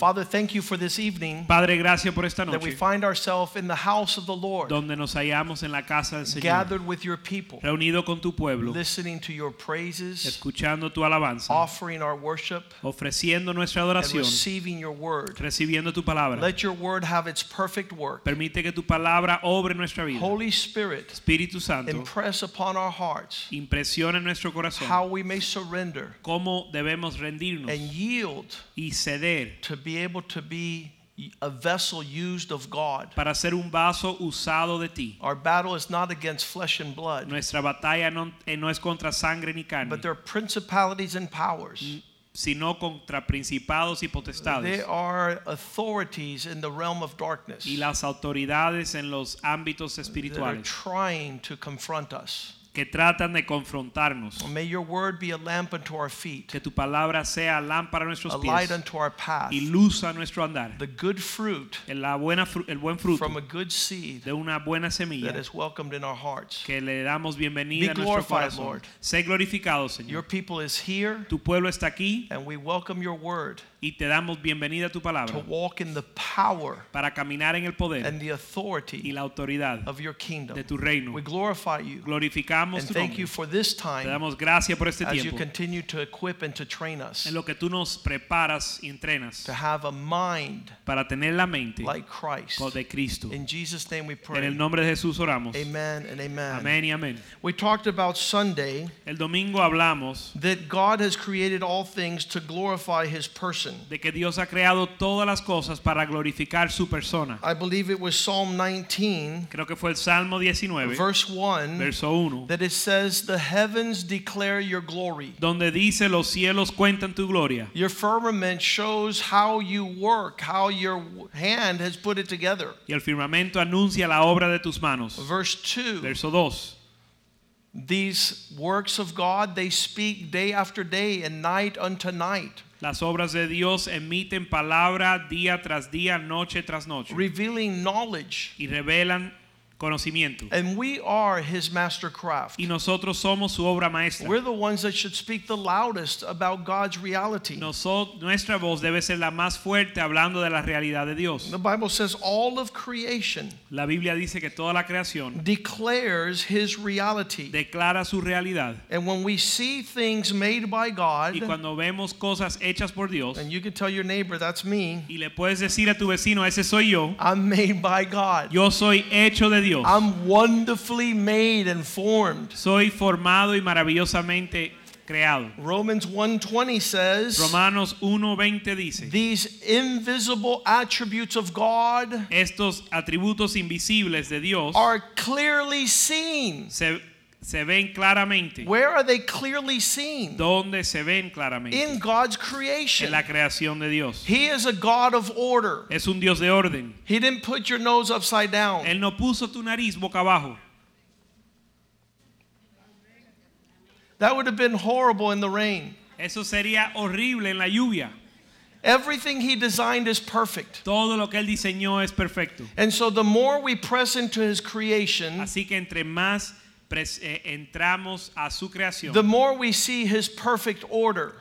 Father, thank you for this evening Padre, gracias por esta that we find ourselves in the house of the Lord, donde nos hallamos en la casa del Señor, gathered with your people, reunido con tu pueblo, listening to your praises, escuchando tu alabanza, offering our worship, ofreciendo nuestra and receiving your word. recibiendo tu palabra. Let your word have its perfect work. Permite que tu palabra obre nuestra vida. Holy Spirit, Espíritu Santo, impress upon our hearts impresiona en nuestro corazón how we may surrender cómo debemos rendirnos and yield y ceder to be able to be a vessel used of God. para ser un vaso usado de ti. Our battle is not against flesh and blood, Nuestra batalla no, eh, no es contra sangre ni carne, but there are principalities and powers. sino contra principados y potestades. They are authorities in the realm of darkness y las autoridades en los ámbitos espirituales. that are trying to confront us. Que tratan de confrontarnos. May your word be a lamp unto our feet, Que tu palabra sea lámpara a nuestros a light unto our path, y luz a nuestro andar. the good fruit la buena el buen fruto from a good seed de una buena that semilla is welcomed in our hearts. que le damos bienvenida Be a nuestro corazón. Lord. Sé glorificado, Your Señor. people is here, Tu pueblo está aquí and we welcome your word y te damos bienvenida a tu to walk in the power para caminar en el poder and the y authority la autoridad of your kingdom. de tu reino. We glorify you Glorificamos and tu thank nombre. you for this Te time damos gracias por este as you continue to equip and to train us en lo que tú nos preparas y entrenas to have a mind para tener la mente like Christ. de Cristo. In Jesus' name we En pray. el nombre de Jesús oramos. Amen and amen. Amén y amén. We talked about Sunday El domingo hablamos that God has created all things to glorify his person. De que Dios ha creado todas las cosas para glorificar su persona. I believe it was Psalm 19, Creo que fue el Salmo 19, verse 1, verso 1, that it says, The heavens declare your glory. donde dice los cielos cuentan tu gloria Your firmament shows how you work, how your hand has put it together. y el firmamento anuncia la obra de tus manos. Verse 2 Verso 2. These works of God, they speak day after day and night unto night, Las obras de Dios emiten palabra día tras día, noche tras noche revealing knowledge. y revelan conocimiento. And we are his mastercraft. Y nosotros somos su obra maestra. We're the ones that should speak the loudest about God's reality. Noso- nuestra voz debe ser la más fuerte hablando de la realidad de Dios. The Bible says all of creation La Biblia dice que toda la creación declares his reality. declara su realidad. And when we see things made by God, Y cuando vemos cosas hechas por Dios, and you can tell your neighbor, that's me, y le puedes decir a tu vecino, ese soy yo, I'm made by God. yo soy hecho de Dios. I'm wonderfully made and formed. Soy formado y maravillosamente creado. Romans 1:20 says, Romanos 1:20 dice, these invisible attributes of God estos atributos invisibles de Dios are clearly seen. se, se ven claramente. Where are they clearly seen? ¿Dónde se ven claramente? In God's En creation. la creación de Dios. He is a God of order. Es un Dios de orden. He didn't put your nose upside down. Él no puso tu nariz boca abajo. That would have been horrible in the rain. Eso sería horrible en la lluvia. Everything he designed is perfect. Todo lo que él diseñó es perfecto. And so the more we press into his creation, Así que entre más Eh, entramos a su creación, the more we see his perfect order.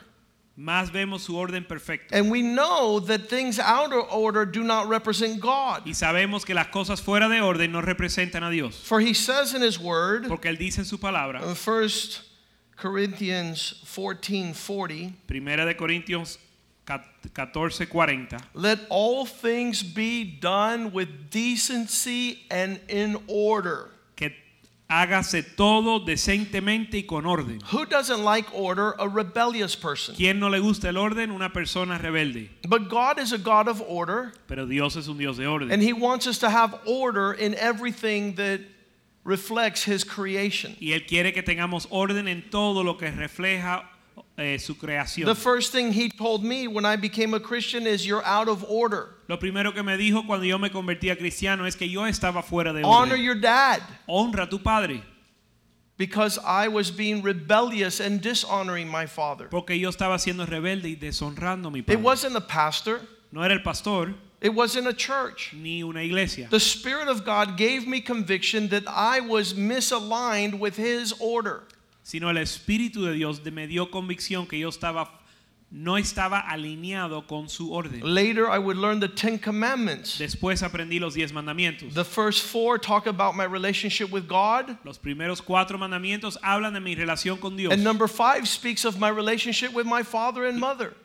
más vemos su orden perfecto. And we know that things out of order do not represent God. Y sabemos que las cosas fuera de orden no representan a Dios. For he says in his word, Porque él dice en su palabra, in 1 Corinthians 14:40, Primera de Corintios 14:40, let all things be done with decency and in order. Hágase todo decentemente y con orden. Who doesn't like order? A rebellious person. ¿Quién no le gusta el orden? Una persona rebelde. But God is a God of order, Pero Dios es un Dios de orden. and He wants us to have order in everything that reflects His creation. Y Él quiere que tengamos orden en todo lo que refleja eh, su creación. The first thing he told me when I became a Christian is you're out of order. Lo primero que me dijo cuando yo me convertí a cristiano es que yo estaba fuera de Honor orden. your dad Honra a tu padre, because I was being rebellious and dishonoring my father. porque yo estaba siendo rebelde y deshonrando a mi It padre. wasn't a pastor, No era el pastor it wasn't a church. ni una iglesia. The Spirit of God gave me conviction that I was misaligned with His order. Sino el Espíritu de Dios me dio convicción que yo estaba no estaba alineado con su orden. Later, I would learn the Ten Commandments. Después aprendí los diez mandamientos. The first four talk about my relationship with God, Los primeros cuatro mandamientos hablan de mi relación con Dios. and number five speaks of my relationship with my father and mother.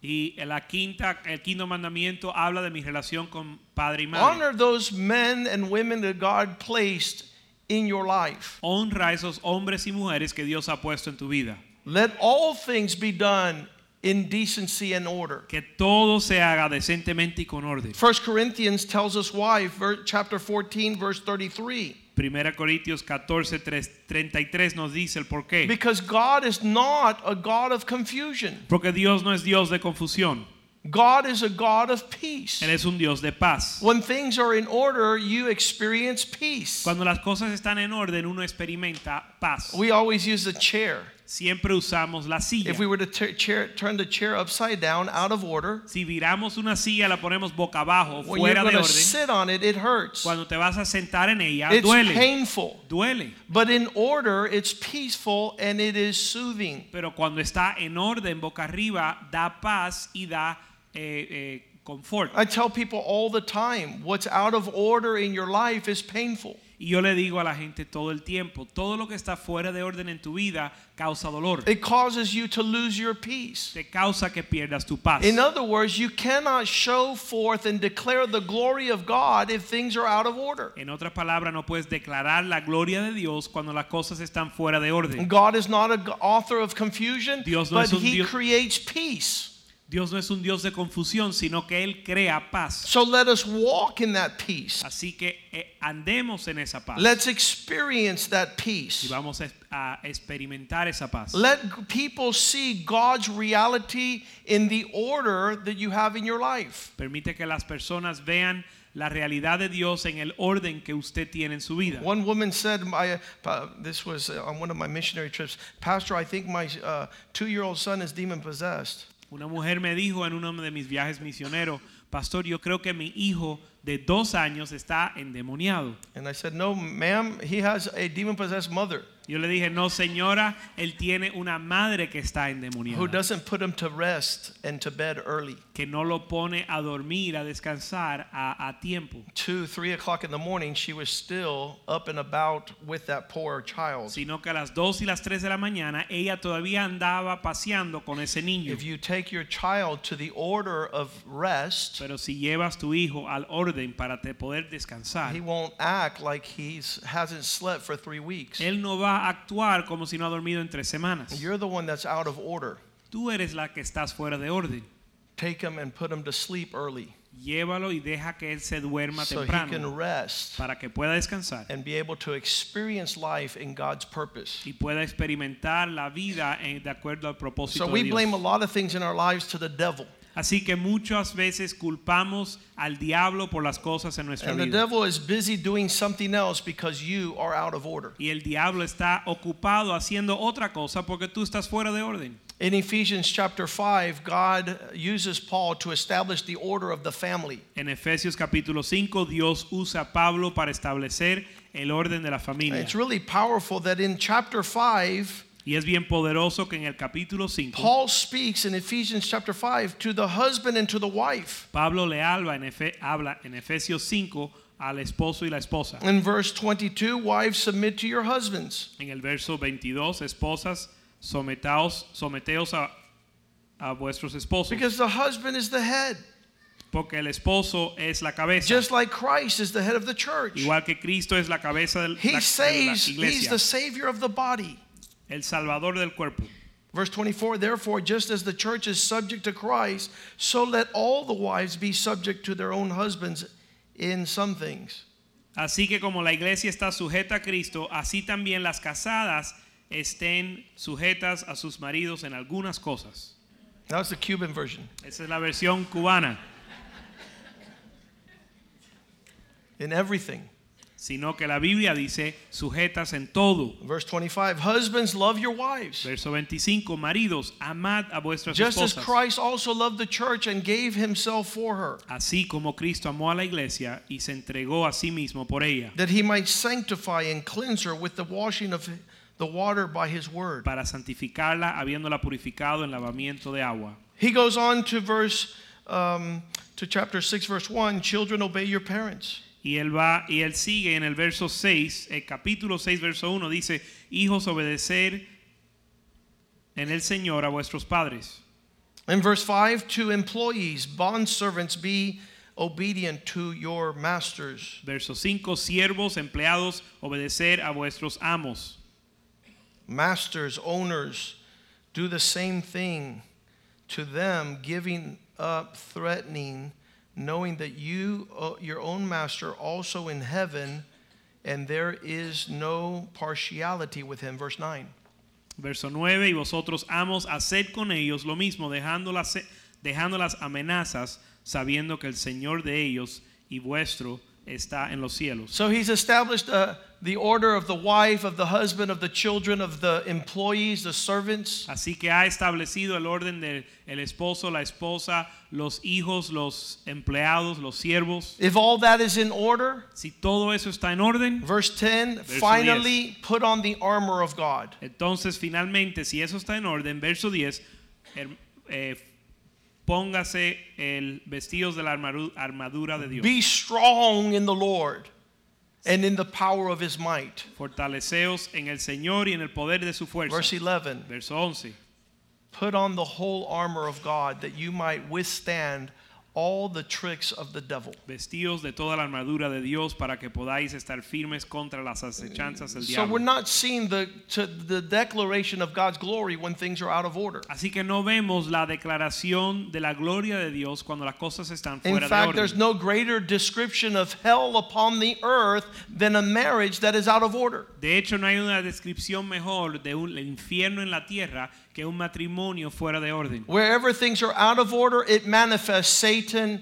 Y la quinta, el quinto mandamiento habla de mi relación con padre y madre. Honor those men and women that God placed in your life. Honra a esos hombres y mujeres que Dios ha puesto en tu vida. Let all things be done in decency and order. Que todo se haga decentemente y con orden. 1 Corinthians tells us why, chapter 14, verse 33. Primera Corintios 14, 3, 33 nos dice el por qué. Because God is not a God of confusion. Porque Dios no es Dios de confusión. God is a God of peace. Él es un Dios de paz. When things are in order, you experience peace. Cuando las cosas están en orden, uno experimenta paz. We always use the chair. Siempre usamos la silla. If we were to chair, turn the chair upside down, out of order, Si viramos una silla, la ponemos boca abajo, when you're fuera going de to orden. sit on it, it hurts. Cuando te vas a sentar en ella, It's duele. painful. Duele. But in order, it's peaceful and it is soothing. Pero cuando está en orden, boca arriba, da paz y da eh, eh, confort. I tell people all the time what's out of order in your life is painful. Y yo le digo a la gente todo el tiempo, todo lo que está fuera de orden en tu vida causa dolor. It causes you to lose your peace. Te causa que pierdas tu paz. In other words, you cannot show forth and declare the glory of God if things are out of order. En otras palabras, no puedes declarar la gloria de Dios cuando las cosas están fuera de orden. God is not an author of confusion, Dios no but es un He Dios- creates peace. Dios no es un Dios de confusión, sino que Él crea paz. So let us walk in that peace. Así que eh, andemos en esa paz. Let's experience that y peace. vamos a, a experimentar esa paz. Let people see God's reality in the order that you have in your life. Permite que las personas vean la realidad de Dios en el orden que usted tiene en su vida. One woman said, my, uh, this was uh, on one of my missionary trips, Pastor, I think my uh, two year old son is demon possessed. Una mujer me dijo en uno de mis viajes misioneros, Pastor, yo creo que mi hijo de dos años está endemoniado. And I said, No, ma'am, he has a demon possessed mother Yo le dije, no señora, él tiene una madre que está who endemoniada, doesn't put him to rest and to bed early. que no lo pone a dormir, a descansar a, a tiempo, Two, three o'clock in the morning, she was still up and about with that poor child. sino que a las dos y las tres de la mañana ella todavía andaba paseando con ese niño. If you take your child to the order of rest, Pero si llevas tu hijo al orden para te poder descansar, he won't act like he hasn't slept for three weeks. él no va a actuar como si no ha dormido en tres semanas. You're the one that's out of order. Tú eres la que estás fuera de orden. Take him and put him to sleep early Llévalo y deja que él se duerma so he can rest para que pueda descansar and be able to experience life in God's purpose. y pueda experimentar la vida en- de acuerdo al propósito So de we Dios. blame a lot of things in our lives to the devil. Así que muchas veces culpamos al diablo por las cosas en nuestra And the vida. devil is busy doing something else because you are out of order. Y el diablo está ocupado haciendo otra cosa porque tú estás fuera de orden. In Ephesians chapter 5, God uses Paul to establish the order of the family. En Efesios capítulo 5, Dios usa a Pablo para establecer el orden de la familia. It's really powerful that in chapter 5, Y es bien poderoso que en el capítulo 5, Paul speaks in Ephesians chapter 5 to the husband and to the wife. Pablo le habla en, Efe- habla en Efesios 5 al esposo y la esposa. In verse 22, wives submit to your husbands. En el verso 22, esposas, sometaos, someteos a, a vuestros esposos. Because the husband is the head, porque el esposo es la cabeza. just like Christ is the head of the church. Igual que Cristo es la cabeza He la- de la saves, he's the savior of the body. El salvador del cuerpo. Verse 24, therefore, just as the church is subject to Christ, so let all the wives be subject to their own husbands in some things. Así que como la iglesia está sujeta a Cristo, así también las casadas estén sujetas a sus maridos en algunas cosas. That's the Cuban version. Esa es la versión cubana. In everything. Sino que la Biblia dice sujetas en todo. Verse 25 Husbands, love your wives. Verso 25, maridos, amad a vuestras Just as. Christ also loved the church and gave himself for her, Así como Cristo amó a la iglesia y se entregó a sí mismo por ella, that he might sanctify and cleanse her with the washing of the water by his word. para santificarla, habiéndola purificado en lavamiento de agua. He goes on to verse um, to chapter 6 verse 1, children obey your parents. Y él va y él sigue en el verso 6, el capítulo 6 verso 1 dice, "Hijos obedecer en el Señor a vuestros padres." In verse 5, to employees, bondservants, be obedient to your masters. Verso 5, siervos, empleados, obedecer a vuestros amos. Masters, owners, do the same thing to them, giving up, threatening, knowing that you, uh, your own master, also in heaven, and there is no partiality with him. Verse 9. Verso 9, y vosotros amos, haced con ellos lo mismo, dejando las, dejando las amenazas, sabiendo que el Señor de ellos y vuestro está en los cielos. So he's established uh, the order of the wife, of the husband, of the children, of the employees, the servants. Así que ha establecido el orden del el esposo, la esposa, los hijos, los empleados, los siervos. If all that is in order, Si todo eso está en orden, verse 10, Verso finally put on the armor of God. entonces finalmente, si eso está en orden, verso 10, eh, póngase el vestidos de la armadura de Dios. Be strong in the Lord and in the power of his might. Fortaleceos en el Señor y en el poder de su fuerza. Verse 11, Verso 11. put on the whole armor of God that you might withstand all the tricks of the devil. Vestíos de toda la armadura de Dios para que podáis estar firmes contra las acechanzas del So we're not seeing the, to the declaration of God's glory when things are out of order. Así que no vemos la declaración de la gloria de Dios cuando las cosas están In fuera de fact, there's no greater description of hell upon the earth than a marriage that is out of order. De hecho, no hay una descripción mejor de un infierno en la tierra que un matrimonio fuera de orden. Wherever things are out of order, it manifests Satan's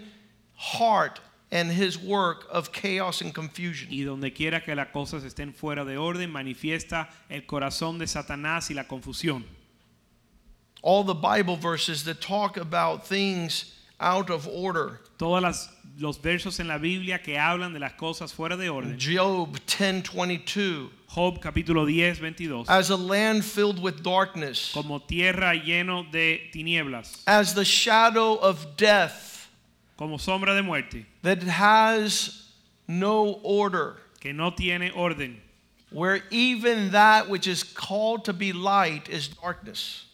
heart and his work of chaos and confusion. Y donde quiera que las cosas estén fuera de orden, manifiesta el corazón de Satanás y la confusión. All the Bible verses that talk about things out of order. Todos las- los versos en la Biblia que hablan de las cosas fuera de orden. Job 10:22 Job capítulo 10, 22. As a land filled with darkness, Como tierra lleno de tinieblas, as the shadow of death como sombra de muerte, that has no order, que no tiene orden, where even that which is called to be light is darkness.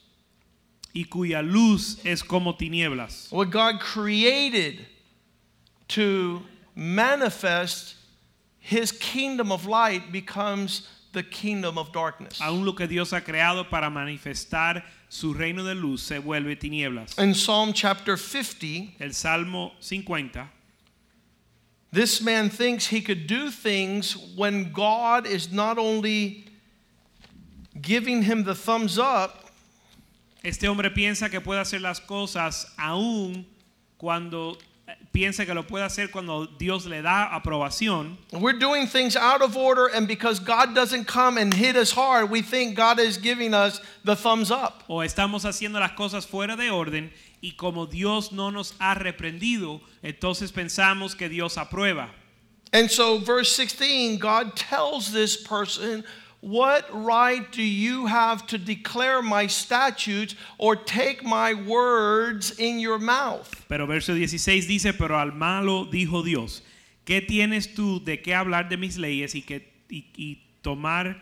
Y cuya luz es como tinieblas. What God created to manifest his kingdom of light becomes the kingdom of darkness. Aún lo que Dios ha creado para manifestar su reino de luz se vuelve tinieblas. In Psalm chapter 50, El Salmo 50 this man thinks he could do things when God is not only giving him the thumbs up, Este hombre piensa que puede hacer las cosas aún cuando eh, piensa que lo puede hacer cuando Dios le da aprobación. we're doing things out of order, and because God doesn't come and hit us hard, we think God is giving us the thumbs up. O estamos haciendo las cosas fuera de orden y como Dios no nos ha reprendido, entonces pensamos que Dios aprueba. And so, verse 16, God tells this person, What right do you have to declare my statutes or take my words in your mouth? Pero verso 16 dice, pero al malo dijo Dios, ¿qué tienes tú de qué hablar de mis leyes y, que, y, y tomar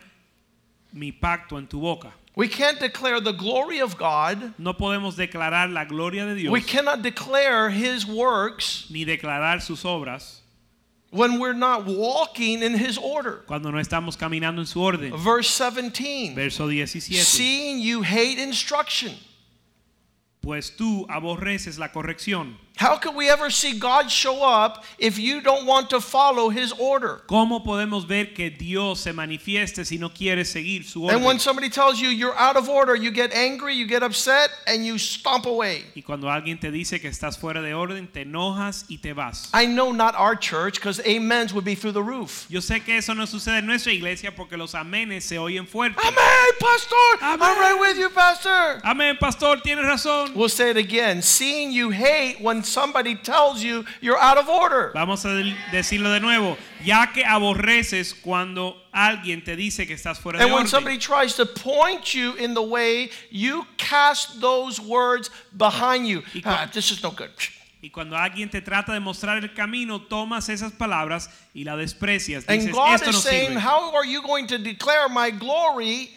mi pacto en tu boca? We can't declare the glory of God. No podemos declarar la gloria de Dios We cannot declare his works ni declarar sus obras when we're not walking in his order. cuando no estamos caminando en su orden. Verse 17 Verso 17. Seeing you hate instruction Pues tú aborreces la corrección How can we ever see God show up if you don't want to follow his order? ¿Cómo podemos ver que Dios se manifieste si no quieres seguir su orden? And when somebody tells you you're out of order, you get angry, you get upset, and you stomp away. Y cuando alguien te dice que estás fuera de orden, te enojas y te vas. I know not our church because amens would be through the roof. Yo sé que eso no sucede en nuestra iglesia porque los amenes se oyen fuertes. Amen, Pastor. I'm right with you, Pastor. Amén, pastor, tienes razón. We'll say it again. Seeing you hate when somebody tells you you're out of order. Vamos a decirlo de nuevo, ya que aborreces cuando alguien te dice que estás fuera de And when somebody tries to point you in the way, you cast those words behind you. Ah, this is no good. Y cuando alguien te trata de mostrar el camino, tomas esas palabras y la desprecias. And God esto no is saying, sirve. How are you going to declare my glory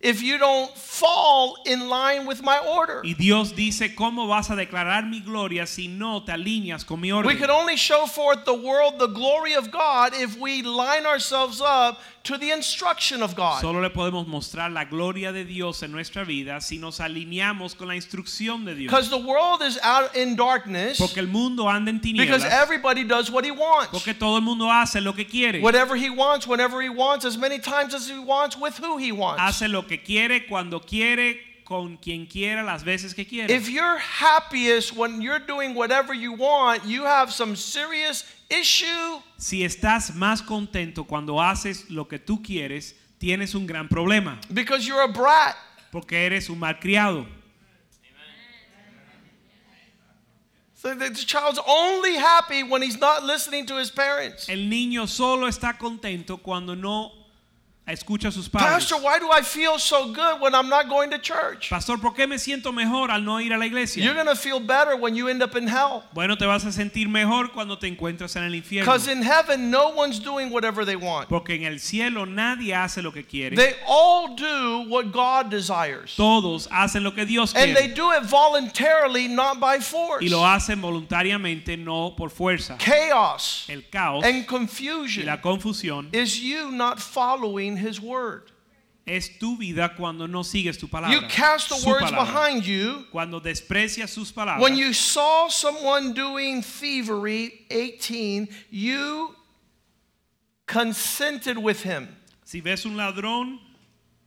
if you don't fall in line with my order? Y Dios dice, ¿cómo vas a declarar mi gloria si no te alineas con mi We orden? can only show forth the world the glory of God if we line ourselves up to the instruction of God. Solo le podemos mostrar la gloria de Dios en nuestra vida si nos alineamos con la instrucción de Dios. Because the world is out in darkness Porque el mundo anda en tinieblas. because everybody does what he wants. Porque todo el mundo hace lo que quiere. Whatever he wants, whenever he wants, as many times as he wants, with who he wants. Hace lo que quiere, cuando quiere, con quien quiera, las veces que quiera. If you're happiest when you're doing whatever you want, you have some serious issue. Si estás más contento cuando haces lo que tú quieres, tienes un gran problema. Because you're a brat. Porque eres un malcriado. So the child's only happy when he's not listening to his parents. El niño solo está contento cuando no escucha a sus padres. Pastor, why do I feel so good when I'm not going to church? Pastor, ¿por qué me siento mejor al no ir a la iglesia? You're going to feel better when you end up in hell. Bueno, te vas a sentir mejor cuando te encuentras en el infierno. Because in heaven, no one's doing whatever they want. Porque en el cielo nadie hace lo que quiere. They all do what God desires. Todos hacen lo que Dios And they quiere. do it voluntarily, not by force. Y lo hacen voluntariamente, no por fuerza. Chaos El caos and y confusion la confusión is you not following His word. es tu vida cuando no sigues tu palabra. You cast the su words palabra. behind you. Cuando desprecias sus palabras. When you saw someone doing thievery, 18, you consented with him. si ves un ladrón,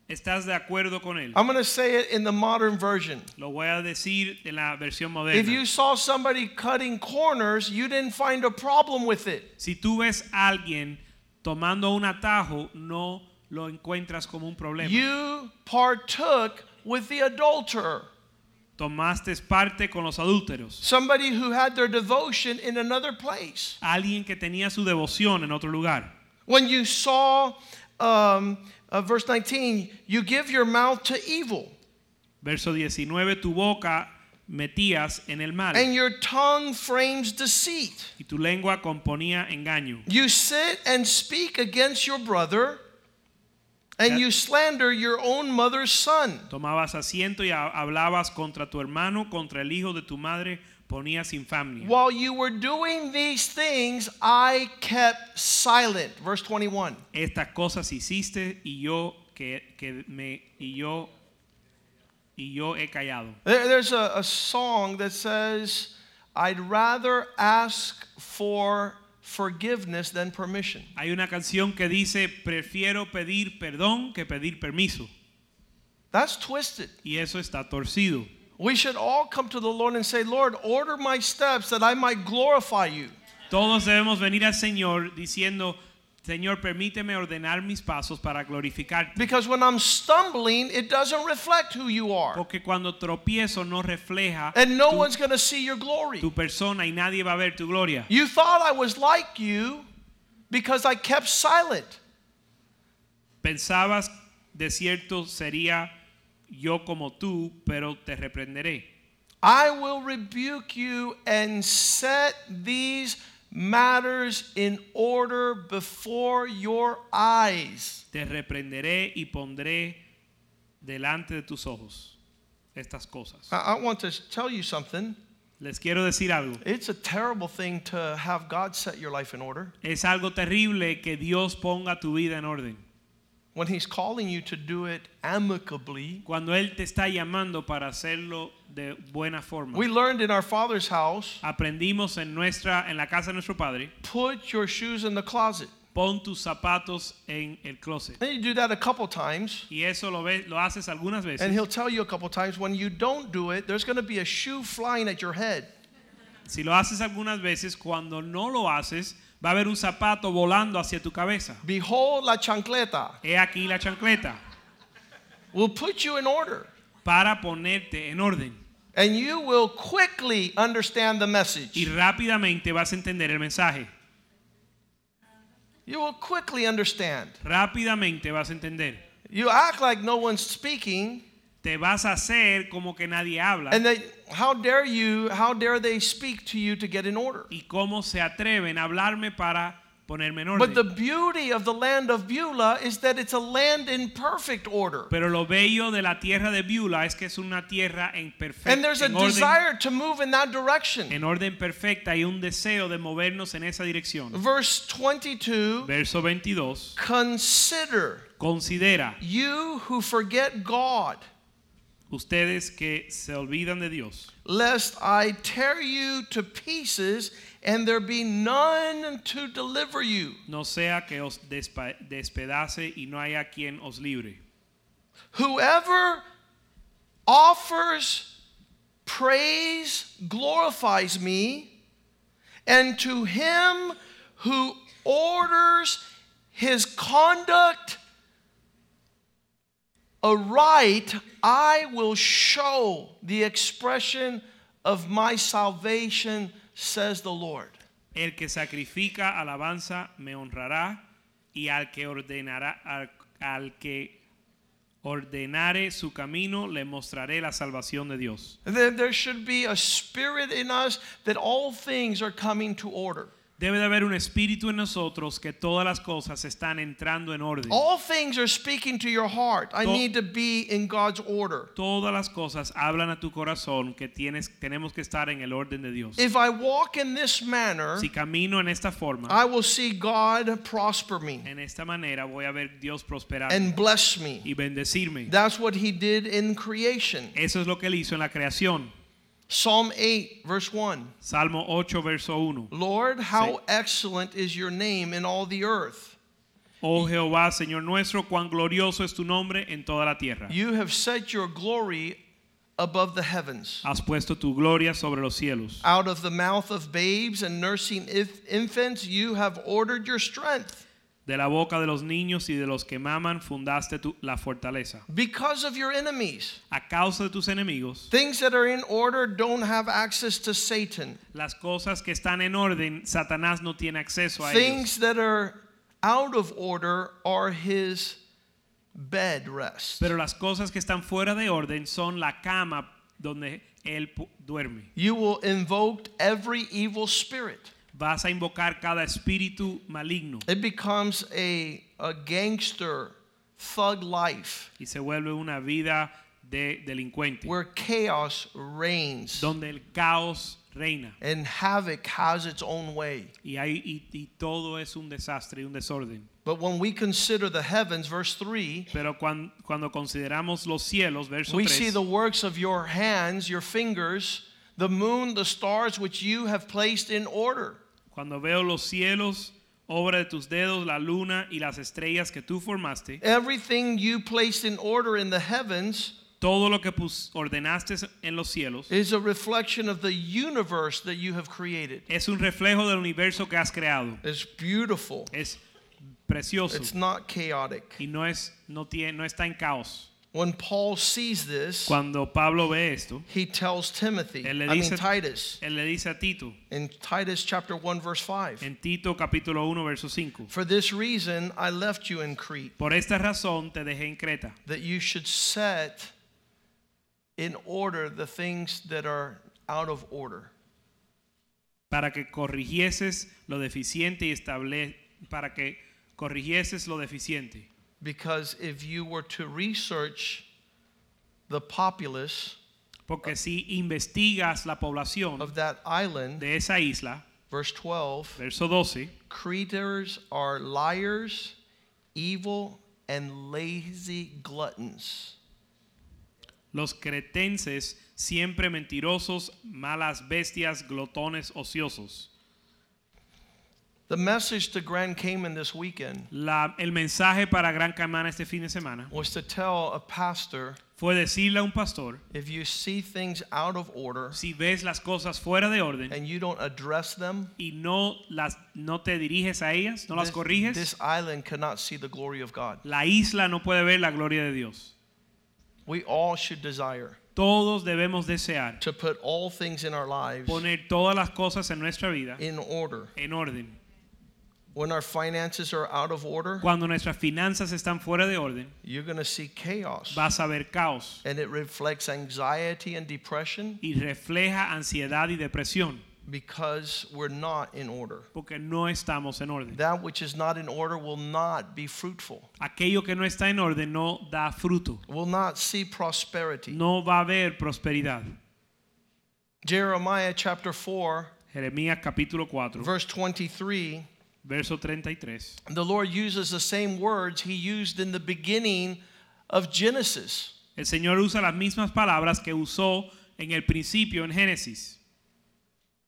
estás de acuerdo con él. I'm going to say it in the modern version. Lo voy a decir en la versión If you saw somebody cutting corners, you didn't find a problem with it. Si tú ves a alguien tomando un atajo, no lo encuentras como un problema. You partook with the adulterer, Tomaste parte con los adúlteros. somebody who had their devotion in another place. Alguien que tenía su devoción en otro lugar. When you saw, um, uh, verse 19, you give your mouth to evil, Verso 19, tu boca metías en el mal and your tongue frames deceit. y tu lengua componía engaño. You sit and speak against your brother, and you slander your own mother's son. Tomabas asiento y hablabas contra tu hermano, contra el hijo de tu madre, ponías infamia. While you were doing these things, I kept silent. Verse 21. Estas cosas hiciste y yo que, que me y yo y yo he callado. There- There's a, a song that says, I'd rather ask for forgiveness than permission. Hay una canción que dice, prefiero pedir perdón que pedir permiso. That's twisted. Y eso está torcido. We should all come to the Lord and say, Lord, order my steps that I might glorify you. Todos debemos venir al Señor diciendo, Señor, permíteme ordenar mis pasos para glorificarte. Because when I'm stumbling, it doesn't reflect who you are. Porque cuando tropiezo no refleja And no tu, one's going to see your glory. tu persona y nadie va a ver tu gloria. You thought I was like you because I kept silent. Pensabas, de cierto, sería yo como tú, pero te reprenderé. I will rebuke you and set these matters in order before your eyes. Te reprenderé y pondré delante de tus ojos estas cosas. I, I want to tell you something. Les quiero decir algo. It's a terrible thing to have God set your life in order. Es algo terrible que Dios ponga tu vida en orden. when He's calling you to do it amicably. Cuando Él te está llamando para hacerlo de buena forma. We learned in our Father's house Aprendimos en nuestra en la casa de nuestro padre, put your shoes in the closet. pon tus zapatos en el closet. Then you do that a couple times. Y eso lo ves, lo haces algunas veces. And he'll tell you a couple times when you don't do it, there's going to be a shoe flying at your head. Si lo haces algunas veces, cuando no lo haces, va a haber un zapato volando hacia tu cabeza. Behold la chancleta. He aquí la chancleta Will put you in order. para ponerte en orden. And you will quickly understand the Y message. rápidamente vas a entender el mensaje. You will quickly understand. Rápidamente vas a entender. You act like no one's speaking, Te vas a hacer como que nadie habla. and they, how dare you, how dare they speak to you to get in order? y cómo se atreven a hablarme para ponerme en But the beauty of the land of Beulah is that it's a land in perfect order. Pero lo bello de la tierra de Beulah es que es una tierra en And there's a orden, desire to move in that direction. en orden perfecta y un deseo de movernos en esa dirección. Verse 22 Verso 22. Consider Considera you who forget God, ustedes que se olvidan de Dios, lest I tear you to pieces and there be none to deliver you. no sea que os despedace y no haya quien os libre. Whoever offers praise glorifies me, and to him who orders his conduct aright, I will show the expression of my salvation, says the Lord. El que sacrifica alabanza me honrará y al que ordenará al, al que ordenare su camino le mostraré la salvación de Dios. There, there should be a spirit in us that all things are coming to order. Debe de haber un espíritu en nosotros que todas las cosas están entrando en orden. All things are speaking to your heart. I To- need to be in God's order. Todas las cosas hablan a tu corazón que tienes, tenemos que estar en el orden de Dios. If I walk in this manner, Si camino en esta forma, I will see God prosper me en esta manera voy a ver Dios prosperar and bless me. y bendecirme. That's what He did in creation. Eso es lo que él hizo en la creación. Psalm 8, verse 1. Salmo 8, verso 1. Lord, how Sí. excellent is your name in all the earth. Oh Jehová, Señor nuestro, cuán glorioso es tu nombre en toda la tierra. You have set your glory above the heavens. Has puesto tu gloria sobre los cielos. Out of the mouth of babes and nursing infants, you have ordered your strength. De la boca de los niños y de los que maman fundaste tu- la fortaleza. Because of your enemies. A causa de tus enemigos, Things that are in order don't have access to Satan. las cosas que están en orden, Satanás no tiene acceso a ellos. Things that are out of order are his bed rest. Pero las cosas que están fuera de orden son la cama donde él duerme. You will invoke every evil spirit. Vas a invocar cada espíritu maligno It becomes a, a gangster, thug life y se vuelve una vida de delincuente where chaos reigns donde el caos reina and havoc has its own way. y, hay, y, y todo es un desastre y un desorden. But when we consider the heavens, verse 3, Pero cuan- cuando consideramos los cielos, verso we 3, see the works of your hands, your fingers, the moon, the stars, which you have placed in order. Cuando veo los cielos, obra de tus dedos, la luna y las estrellas que tú formaste, Everything you placed in order in the heavens todo lo que ordenaste en los cielos is a reflection of the universe that you have created. es un reflejo del universo que has creado. It's beautiful. Es precioso It's not chaotic. y no, es, no, tiene, no está en caos. When Paul sees this, Cuando Pablo ve esto, he tells Timothy, Él le I mean Titus, él le dice a Tito, in Titus chapter 1 verse 5, en Tito capítulo 1, verso 5, For this reason I left you in Crete, por esta razón te dejé en Creta, that you should set in order the things that are out of order. para que corrigieses lo deficiente y estable, para que corrigieses lo deficiente. Because if you were to research the populace Porque si investigas la población of that island, de esa isla, verse 12, verso 12, Cretans are liars, evil, and lazy gluttons. Los cretenses siempre mentirosos, malas bestias, glotones ociosos. The message to Grand Cayman this weekend La- el mensaje para Gran Caimán este fin de semana was to tell a pastor fue decirle a un pastor, if you see things out of order si ves las cosas fuera de orden and you don't address them, y no, las, no te diriges a ellas, no las this, corriges, this island cannot see the glory of God. la isla no puede ver la gloria de Dios. We all should desire Todos debemos desear to put all things in our lives poner todas las cosas en nuestra vida in order. en orden. When our finances are out of order, Cuando nuestras finanzas están fuera de orden, you're going to see chaos. vas a ver caos And it reflects anxiety and depression y refleja ansiedad y depresión because we're not in order. porque no estamos en orden. That which is not in order will not be fruitful, Aquello que no está en orden no da fruto, will not see prosperity. no va a haber prosperidad. Jeremiah chapter 4, Jeremías capítulo 4, verse 23, verso 33. the Lord uses the same words he used in the beginning of Genesis. El Señor usa las mismas palabras que usó en el principio en Génesis.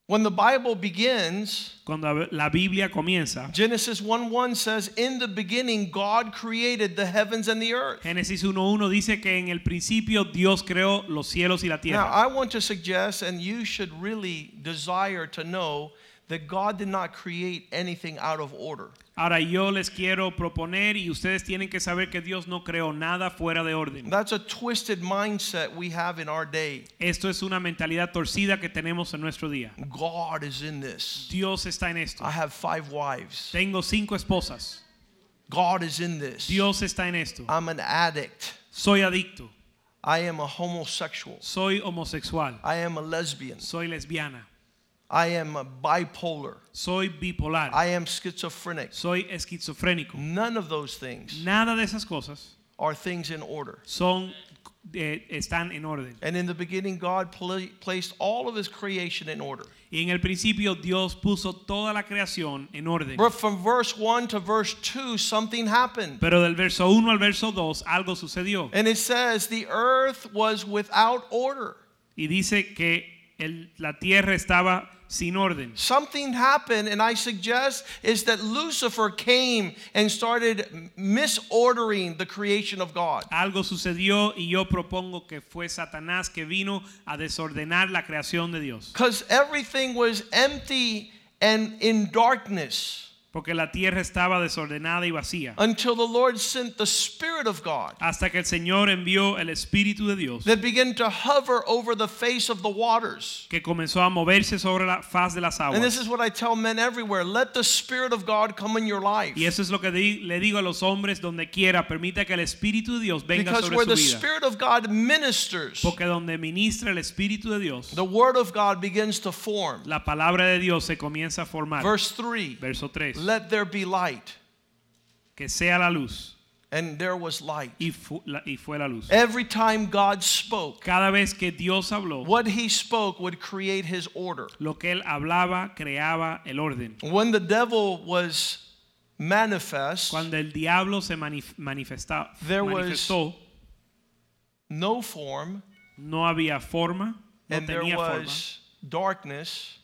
When the Bible begins, Cuando la Biblia comienza, Genesis 1 1 says, In the beginning, God created the heavens and the earth. Génesis 1.1 dice que en el principio Dios creó los cielos y la tierra. Now. I want to suggest, and you should really desire to know, that God did not create anything out of order. Ahora yo les quiero proponer y ustedes tienen que saber que Dios no creó nada fuera de orden. That's a twisted mindset we have in our day. Esto es una mentalidad torcida que tenemos en nuestro día. God is in this. Dios está en esto. I have five wives. Tengo cinco esposas. God is in this. Dios está en esto. I'm an addict. Soy adicto. I am a homosexual. Soy homosexual. I am a lesbian. Soy lesbiana. I am bipolar. Soy bipolar. I am schizophrenic. Soy esquizofrénico. None of those things Nada de esas cosas are things in order. son eh, están en orden. And in the beginning, God pla- placed all of His creation in order. Y en el principio Dios puso toda la creación en orden. But from verse 1 to verse 2, something happened. Pero del verso 1 al verso 2 algo sucedió. And it says, The earth was without order. Y dice que el- la tierra estaba sin orden. Something happened, and I suggest is that Lucifer came and started misordering the creation of God. Algo sucedió y yo propongo que fue Satanás que vino a desordenar la creación de Dios. Because everything was empty and in darkness Porque la tierra estaba desordenada y vacía. until the Lord sent the Spirit of God Hasta que el Señor envió el Espíritu de Dios that began to hover over the face of the waters. que comenzó a moverse sobre la faz de las aguas. And this is what I tell men everywhere let the Spirit of God come in your life. Y eso es lo que le digo a los hombres donde quiera, permita que el Espíritu de Dios venga Because sobre where the. Spirit of God ministers, Porque donde ministra el Espíritu de Dios, the Word of God begins to form. la palabra de Dios se comienza a formar. Verse 3 Verso 3. Let there be light. Que sea la luz. And there was light. Y, fu- la- y fue la luz. Every time God spoke, Cada vez que Dios habló, what He spoke would create His order. lo que Él hablaba creaba el orden. When the devil was manifest, Cuando el diablo se manif- There was- no form, no había forma, no and there tenía forma. was darkness,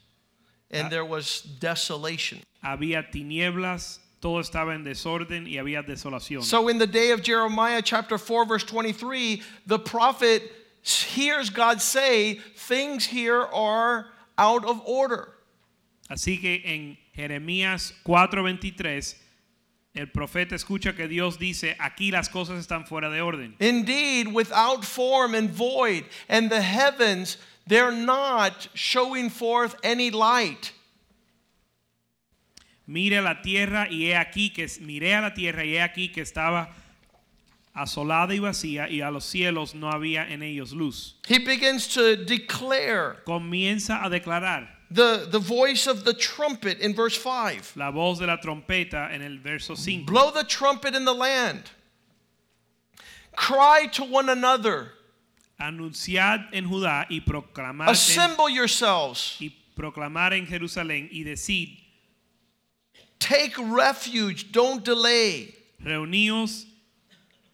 and there was desolation. Había tinieblas, todo estaba en desorden y había desolación. So, in the day of Jeremiah, chapter 4, verse 23, the prophet hears God say, Things here are out of order. Así que en Jeremías 4:23 el profeta escucha que Dios dice, aquí las cosas están fuera de orden. Indeed, without form and void, and the heavens, they're not showing forth any light. Mire la tierra y he aquí que miré a la tierra y he aquí que estaba asolada y vacía y a los cielos no había en ellos luz. He begins to declare Comienza a declarar the, the voice of the trumpet in verse 5. la voz de la trompeta en el verso 5. Blow the trumpet in the land. Cry to one another. Anunciad en Judá y proclamad en, Assemble yourselves. y proclamar en Jerusalén y decid, Take refuge. Don't delay. reuníos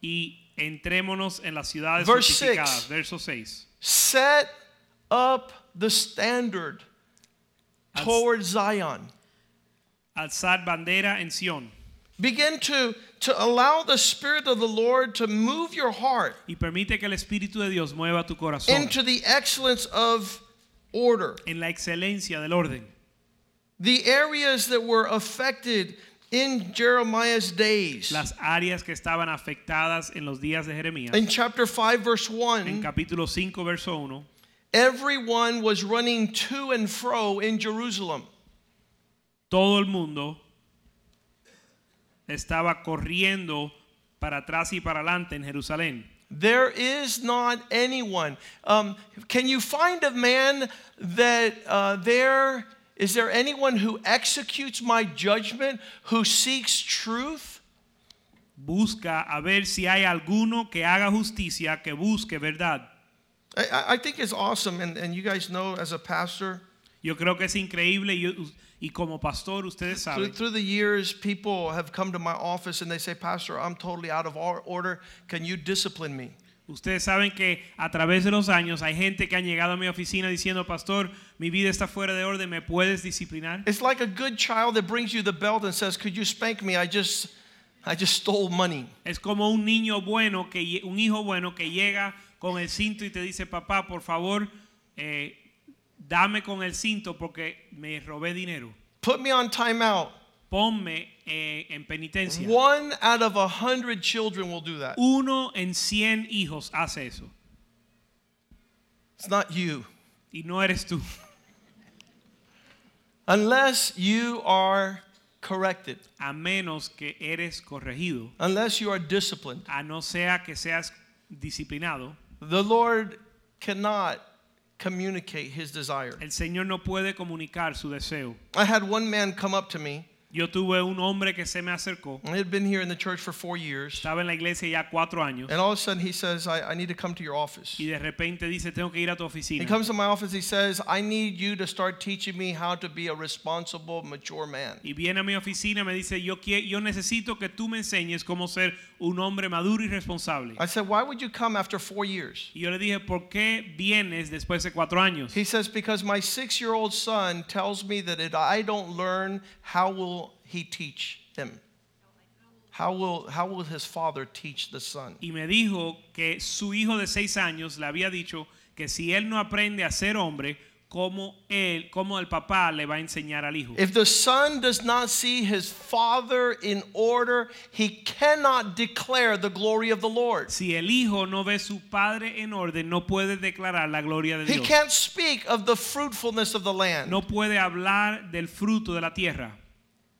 y entrémonos en las ciudades Verse fortificadas. six. Verso 6. Set up the standard toward Zion. Alzad bandera en Sión Begin to, to allow the Spirit of the Lord to move your heart y permite que el Espíritu de Dios mueva tu corazón into the excellence of order. en la excelencia del orden. The areas that were affected in Jeremiah's days. Las áreas que estaban afectadas en los días de Jeremías. In chapter 5, verse 1. En capítulo 5, verso 1. everyone was running to and fro in Jerusalem. Todo el mundo estaba corriendo para atrás y para adelante en Jerusalén. There is not anyone. Um, can you find a man that uh, there is there anyone who executes my judgment, who seeks truth? Busca a ver si hay alguno que haga justicia, que busque verdad. I- I, I think it's awesome, and, and you guys know as a pastor, Yo creo que es increíble y, yo- y como pastor ustedes saben, through the years, people have come to my office and they say, Pastor, I'm totally out of or- order. Can you discipline me? ustedes saben que a través de los años hay gente que ha llegado a mi oficina diciendo, pastor, mi vida está fuera de orden, ¿me puedes disciplinar? It's like a good child that brings you the belt and says, Could you spank me? I just, I just stole money. Es como un niño bueno, que, un hijo bueno que llega con el cinto y te dice, papá, por favor, eh, dame con el cinto porque me robé dinero. Put me on timeout. Ponme eh, en penitencia. One out of a hundred children will do that. Uno en cien hijos hace eso. It's not you. Y no eres tú. Unless you are corrected, A menos que eres corregido. unless you are disciplined. A no sea que seas disciplinado. The Lord cannot communicate his desire. El Señor no puede comunicar su deseo. I had one man come up to me. Yo tuve un hombre que se me acercó. I had been here in the church for four years. Estaba en la iglesia ya cuatro años. And all of a sudden he says, I, I need to come to your office. Y de repente dice, tengo que ir a tu oficina. He comes to my office, he says, I need you to start teaching me how to be a responsible, mature man. Y viene a mi oficina me dice, yo, yo necesito que tú me enseñes cómo ser un hombre maduro y responsable. I said, Why would you come after four years? Y yo le dije, ¿por qué vienes después de cuatro años? He says, Because my six year old son tells me that if I don't learn, how will he teach him? How will, how will his father teach the son? Y me dijo que su hijo de seis años le había dicho que si él no aprende a ser hombre, ¿cómo, él, cómo el papá le va a enseñar al hijo? If the son does not see his father in order, he cannot declare the glory of the Lord. Si el hijo no ve su padre en orden, no puede declarar la gloria de Dios. He can't speak of the fruitfulness of the land. No puede hablar del fruto de la tierra.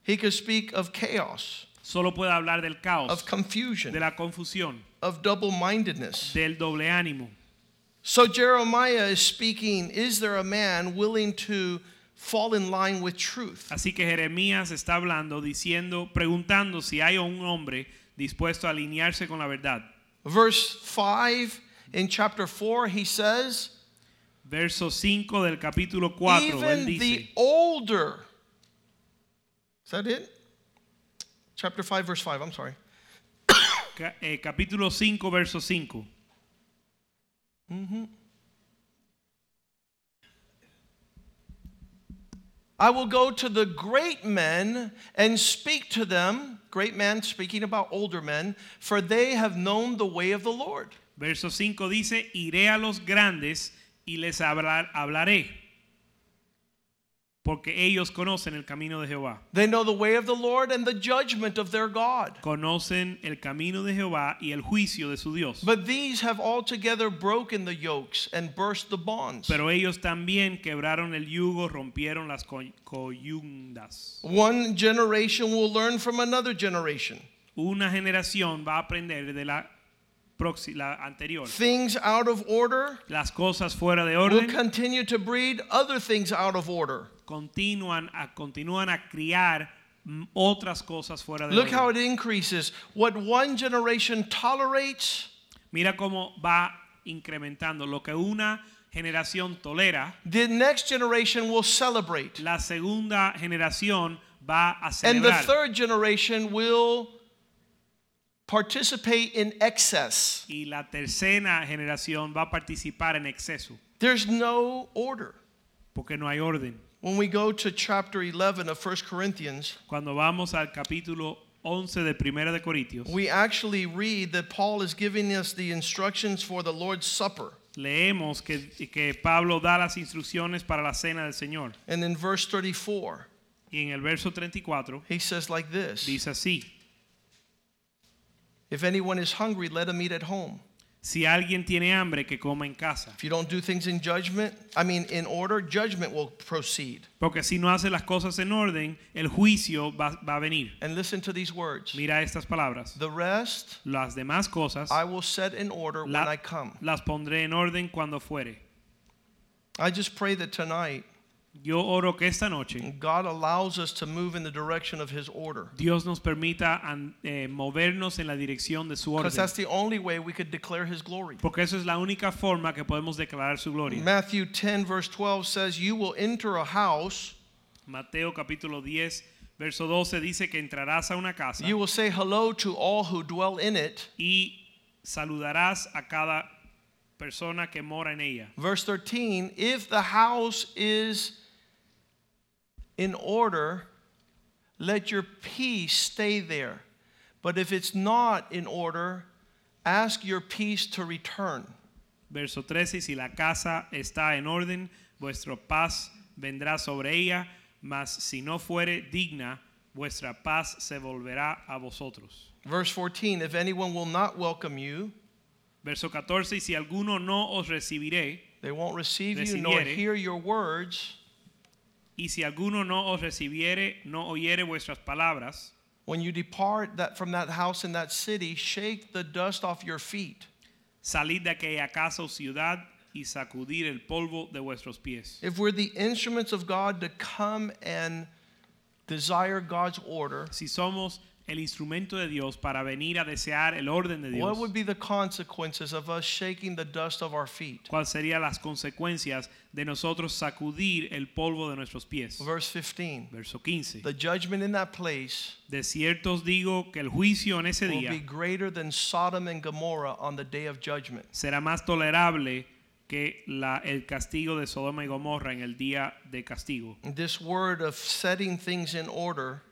He could speak of chaos, Solo puede hablar del caos, of de confusion, la confusión, of double mindedness. del doble ánimo. So Jeremiah is speaking Is there a man willing to fall in line with truth? Así que Jeremías está hablando, diciendo, preguntando si hay un hombre dispuesto a alinearse con la verdad. Verse 5 in chapter 4, he says, Verso 5 del capítulo 4, él Even dice, the older. Is that it? Chapter 5, verse 5, I'm sorry. eh, capítulo 5, verso 5. I will go to the great men and speak to them, great men speaking about older men, for they have known the way of the Lord. Verso 5 dice, iré a los grandes y les hablar- hablaré, porque ellos conocen el camino de Jehová. They know the way of the Lord and the judgment of their God. Conocen el camino de Jehová y el juicio de su Dios. But these have altogether broken the yokes and burst the bonds. Pero ellos también quebraron el yugo, rompieron las co- coyundas. One generation will learn from another generation. Una generación va a aprender de la, proxi- la anterior. Things out of order Las cosas fuera de orden will continue to breed other things out of order. Continúan a, continúan a criar mm, otras cosas fuera de Look how it increases. What one generation tolerates, Mira cómo va incrementando lo que una generación tolera, the next generation will celebrate. la segunda generación va a And the celebrar third generation will participate in excess. Y la tercera generación va a participar en exceso, There's no order. porque no hay orden. When we go to chapter 11 of 1 Corinthians, Cuando vamos al capítulo 11 de Primera de Corintios, we actually read that Paul is giving us the instructions for the Lord's Supper. leemos que, que Pablo da las instrucciones para la cena del Señor. And in verse 34, Y en el verso 34 he says like this dice así, If anyone is hungry, let him eat at home. Si alguien tiene hambre, que coma en casa. If you don't do things in judgment, I mean in order, judgment will proceed. Porque si no hace las cosas en orden, el juicio va, va a venir. And listen to these words Mira estas palabras. The rest Las demás cosas I will set in order when la- I come. las pondré en orden cuando fuere. I just pray that tonight Yo oro que esta noche God allows us to move in the direction of His order. Dios nos permita an- eh, movernos en la dirección de su orden. Because that's the only way we could declare His glory. Porque eso es la única forma que podemos declarar su gloria. Matthew 10, verse 12 says, You will enter a house, Mateo capítulo 10, verso 12 dice que entrarás a una casa you will say hello to all who dwell in it. y saludarás a cada persona que mora en ella. Verse 13, if the house is in order, let your peace stay there. But if it's not in order, ask your peace to return. Verso 13, si la casa está en orden, vuestra paz vendrá sobre ella, mas si no fuere digna, vuestra paz se volverá a vosotros. Verse 14, if anyone will not welcome you, Verso 14, si alguno no os recibiré, they won't receive you nor hear your words. Y si alguno no os recibiere, no oyere vuestras palabras, When you depart that from that house in that city, shake the dust off your feet. salid de aquella casa o ciudad y sacudir el polvo de vuestros pies. If we're the instruments of God to come and desire God's order, Si somos el instrumento de Dios para venir a desear el orden de Dios. what would be the consequences of us shaking the dust of our feet? ¿cuáles serían las consecuencias de nosotros sacudir el polvo de nuestros pies? Verse 15. Verso 15. The judgment in that place De cierto os digo que el juicio en ese will be greater than Sodom and Gomorrah on the day of judgment. será más tolerable que la- el castigo de Sodoma y Gomorra en el día de castigo. This word of setting things in order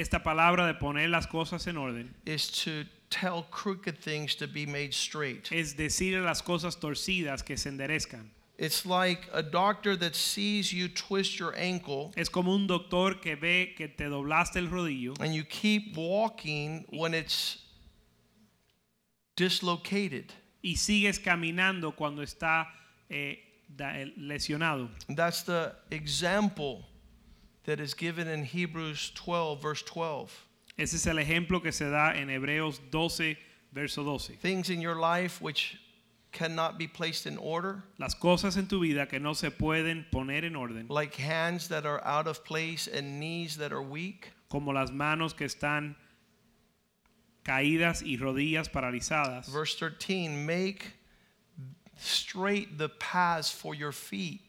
Esta palabra de poner las cosas en orden is to tell crooked things to be made straight. es decir las cosas torcidas que se enderezcan. It's like a doctor that sees you twist your ankle Es como un doctor que ve que te doblaste el rodillo and you keep walking when it's dislocated. y sigues caminando cuando está eh, eh, lesionado. That's the example that is given in Hebrews 12, verse 12. Ese es el ejemplo que se da en Hebreos 12, verso 12. Things in your life which cannot be placed in order, Las cosas en tu vida que no se pueden poner en orden, like hands that are out of place and knees that are weak. como las manos que están caídas y rodillas paralizadas. Verse 13, make straight the paths for your feet,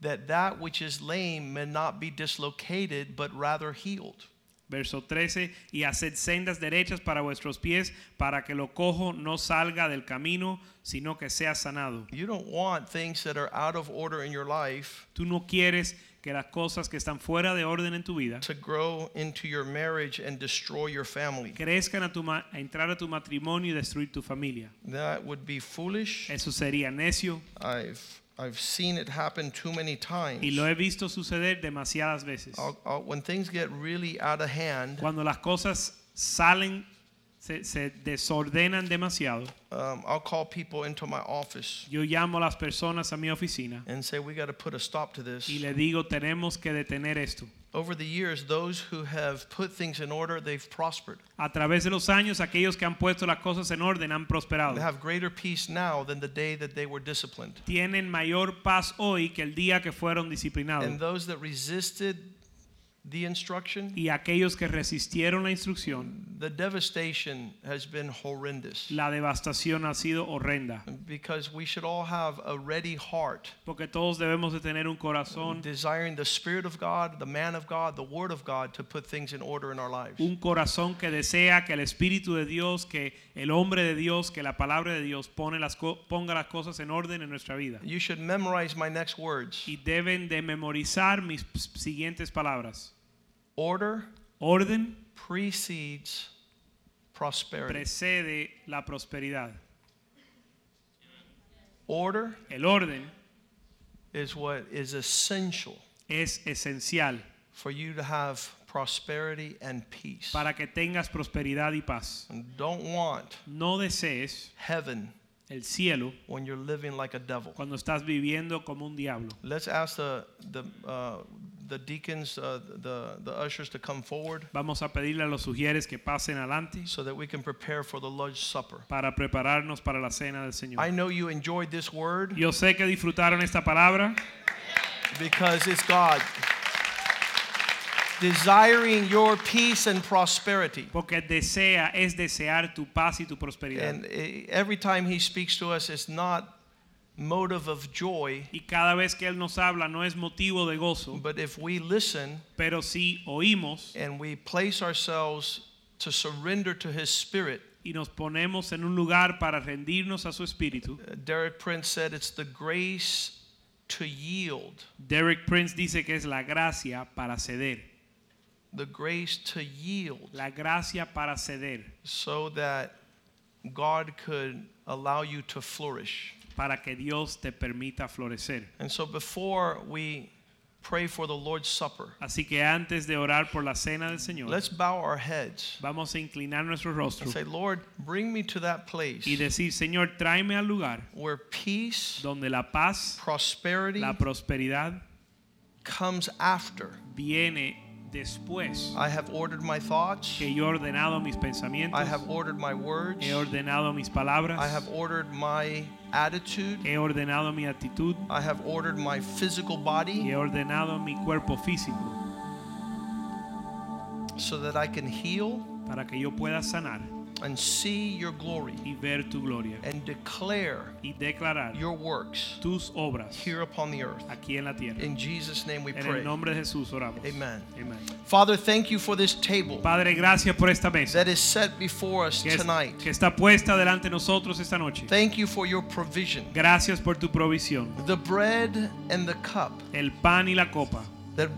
that that which is lame may not be dislocated, but rather healed. Verso 13, y haced sendas derechas para vuestros pies, para que lo cojo no salga del camino, sino que sea sanado. You don't want things that are out of order in your life Tú no quieres que las cosas que están fuera de orden en tu vida to grow into your marriage and destroy your family. crezcan a, tu ma- a entrar a tu matrimonio y destruir tu familia. That would be foolish. Eso sería necio I've I've seen it happen too many times. y lo he visto suceder demasiadas veces. I'll, I'll, when things get really out of hand, Cuando las cosas salen, se, se desordenan demasiado, um, I'll call people into my office yo llamo a las personas a mi oficina and say, "We got to put a stop to this." y le digo, tenemos que detener esto. Over the years, those who have put things in order, they've prospered. A través de los años, aquellos que han puesto las cosas en orden han prosperado. They have greater peace now than the day that they were disciplined. Tienen mayor paz hoy que el día que fueron And those that resisted the instruction, Y aquellos que resistieron la instrucción, The devastation has been horrendous La devastación ha sido horrenda. because we should all have a ready heart, Porque todos debemos de tener un corazón, desiring the Spirit of God, the man of God, the Word of God to put things in order in our lives. un corazón que desea que el Espíritu de Dios, que el hombre de Dios, que la palabra de Dios pone las co- ponga las cosas en orden en nuestra vida. You should memorize my next words Y deben de memorizar mis p- siguientes palabras. Order Orden precedes prosperity. precede la prosperidad. Order El orden is what is essential es esencial for you to have prosperity and peace. para que tengas prosperidad y paz. And don't want No desees heaven el cielo when you're living like a devil. cuando estás viviendo como un diablo. Let's ask the the uh, the deacons, uh, the the ushers to come forward Vamos a pedirle a los sugieres que pasen adelante so that we can prepare for the Lord's Supper. para prepararnos para la cena del Señor. I know you enjoyed this word Yo sé que disfrutaron esta palabra because it's God desiring your peace and prosperity. porque desea es desear tu paz y tu prosperidad. And eh, every time he speaks to us, it's not motive of joy, Y cada vez que él nos habla no es motivo de gozo, but if we listen pero si oímos and we place ourselves to surrender to his spirit, y nos ponemos en un lugar para rendirnos a su espíritu. uh, Derek Prince said it's the grace to yield, Derek Prince dice que es la gracia para ceder, the grace to yield. La gracia para ceder, so that God could allow you to flourish. Para que Dios te permita florecer. And so before we pray for the Lord's Supper, Así que antes de orar por la cena del Señor, let's bow our heads vamos a inclinar nuestro rostro and say, Lord, bring me to that place y decir, Señor, tráeme al lugar where peace, donde la paz, prosperity la prosperidad comes after. viene después I have ordered my thoughts, que yo he ordenado mis pensamientos, I have ordered my words, he ordenado mis palabras, I have ordered my attitude, he ordenado mi actitud. I have ordered my physical body he ordenado mi cuerpo físico so that I can heal para que yo pueda sanar and see your glory y ver tu gloria and declare y declarar your works tus obras here upon the earth. aquí en la tierra. In Jesus' name we En pray. el nombre de Jesús oramos. Amen. Amen. Father, thank you for this table Padre, gracias por esta mesa that is set before us que, tonight. que está puesta delante de nosotros esta noche. Thank you for your provision. Gracias por tu provisión. The bread and the cup El pan y la copa that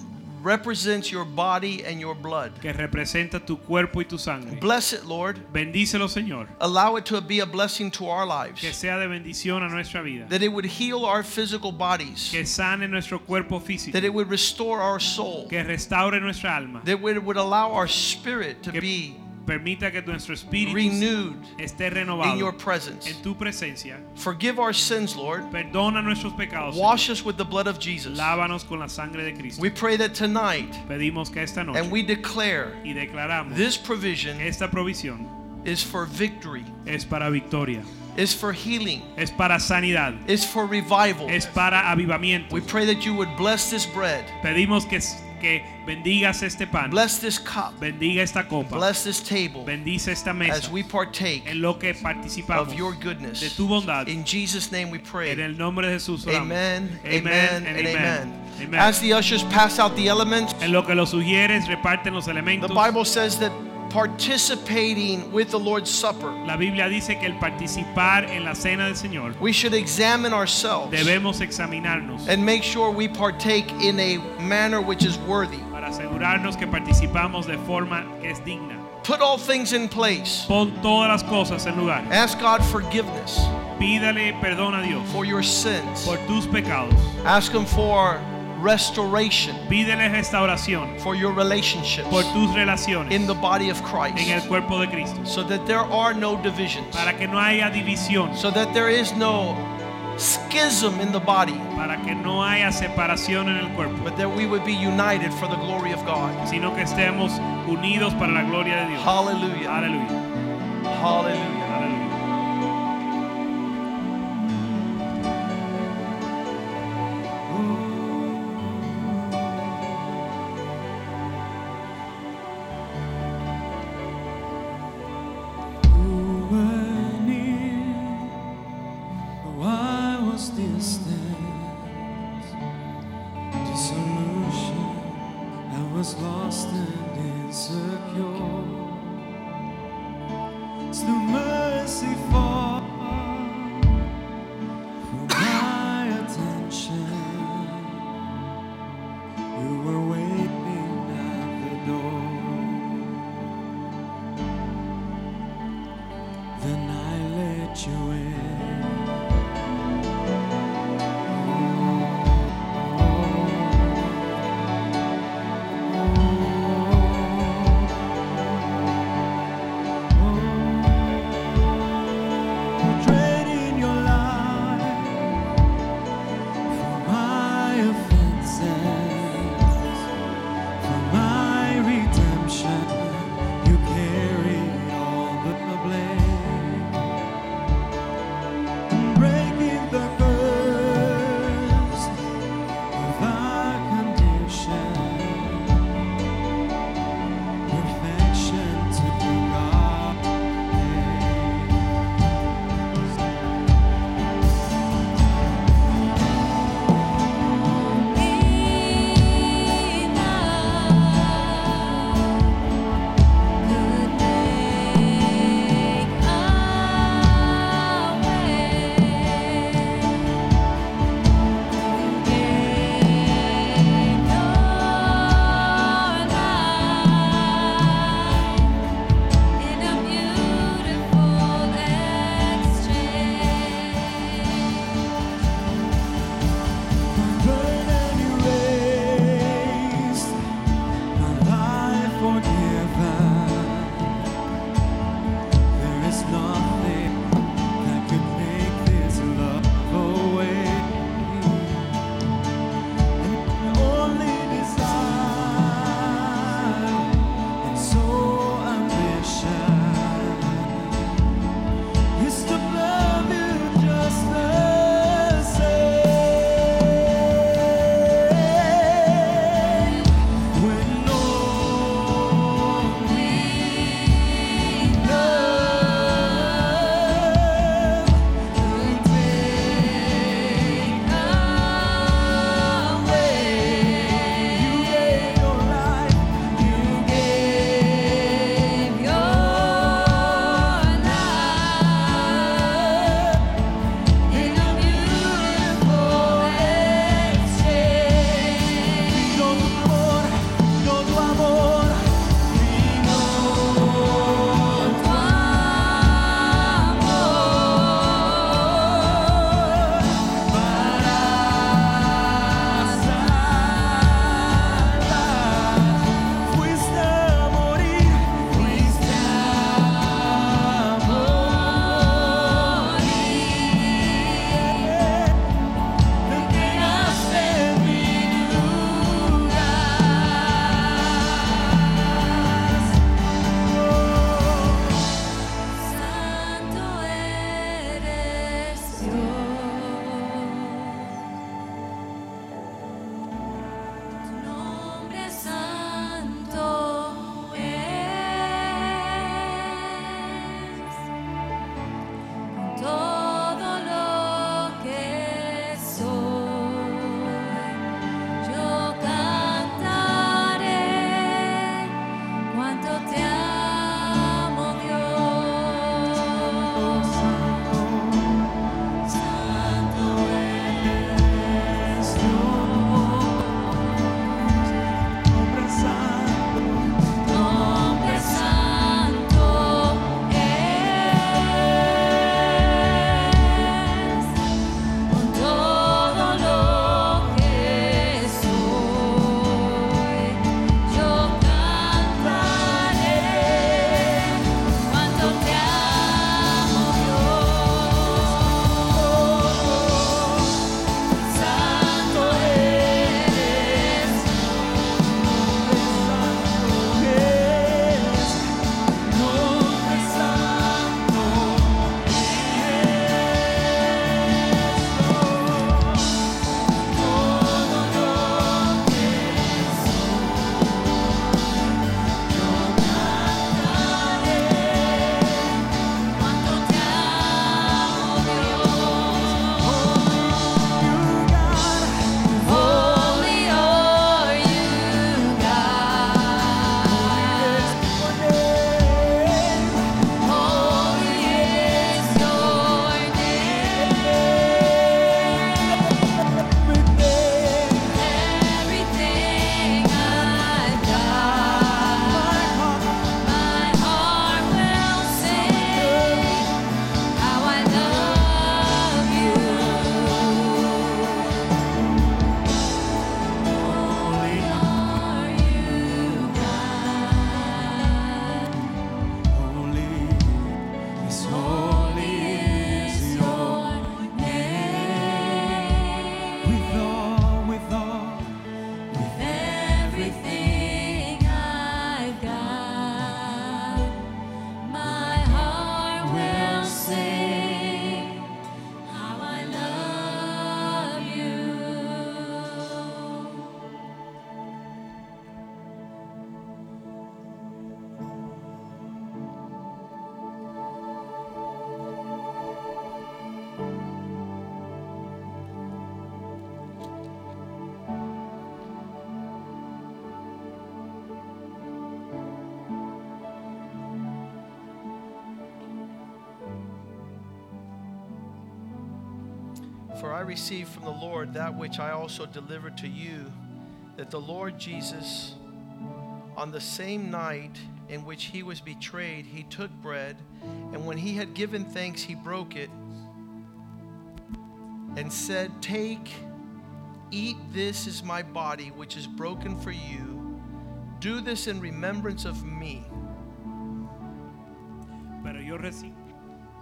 represents your body and your blood. que representa tu cuerpo y tu sangre. Bless it, Lord. Bendícelo, Señor. Allow it to be a blessing to our lives. Que sea de bendición a nuestra vida. That it would heal our physical bodies. Que sane nuestro cuerpo físico. That it would restore our soul. Que restaure nuestra alma. That it would allow our spirit to Que be permita que nuestro espíritu renewed esté in your presence. en tu presencia. Forgive our sins, Lord. Perdona nuestros pecados. Wash us with the blood of Jesus. Lávanos con la sangre de Cristo. We pray that tonight, Pedimos que esta noche and we declare y declaramos this provision esta provisión is for victory, es para victoria, is for healing, es para sanidad, is for revival. es para avivamiento. We pray that you would bless this bread, Pedimos que, que bendigas este pan, bless this cup, bendiga esta copa, bless this table bendice esta as mesa we partake en lo que participamos of your de goodness. tu bondad. In Jesus' name we En pray. el nombre de Jesús oramos. Amen, Amen, amen, amen. amen. As the ushers pass out the elements, En lo que los sugieres reparten los the elementos. Bible says that participating with the Lord's Supper, La Biblia dice que el participar en la cena del Señor we should examine ourselves debemos examinarnos and make sure we partake in a manner which is worthy. para asegurarnos que participamos de forma que es digna. Put all things in place. Pon todas las cosas en lugar. Ask God forgiveness Pídale perdón a Dios for your sins. por tus pecados. Ask Him for restoration Pídele restauración for your relationships por tus relaciones in the body of en el Christ cuerpo de Cristo. so that there are no divisions, Para que no haya división, so that there is no schism in the body, para que no haya separación en el cuerpo, but that we would be united for the glory of God. sino que estemos unidos para la gloria de Dios. Hallelujah. Aleluya. Hallelujah. Received from the Lord that which I also delivered to you, that the Lord Jesus, on the same night in which he was betrayed, he took bread, and when he had given thanks, he broke it and said, Take, eat, this is my body, which is broken for you. Do this in remembrance of me. Pero yo, reci-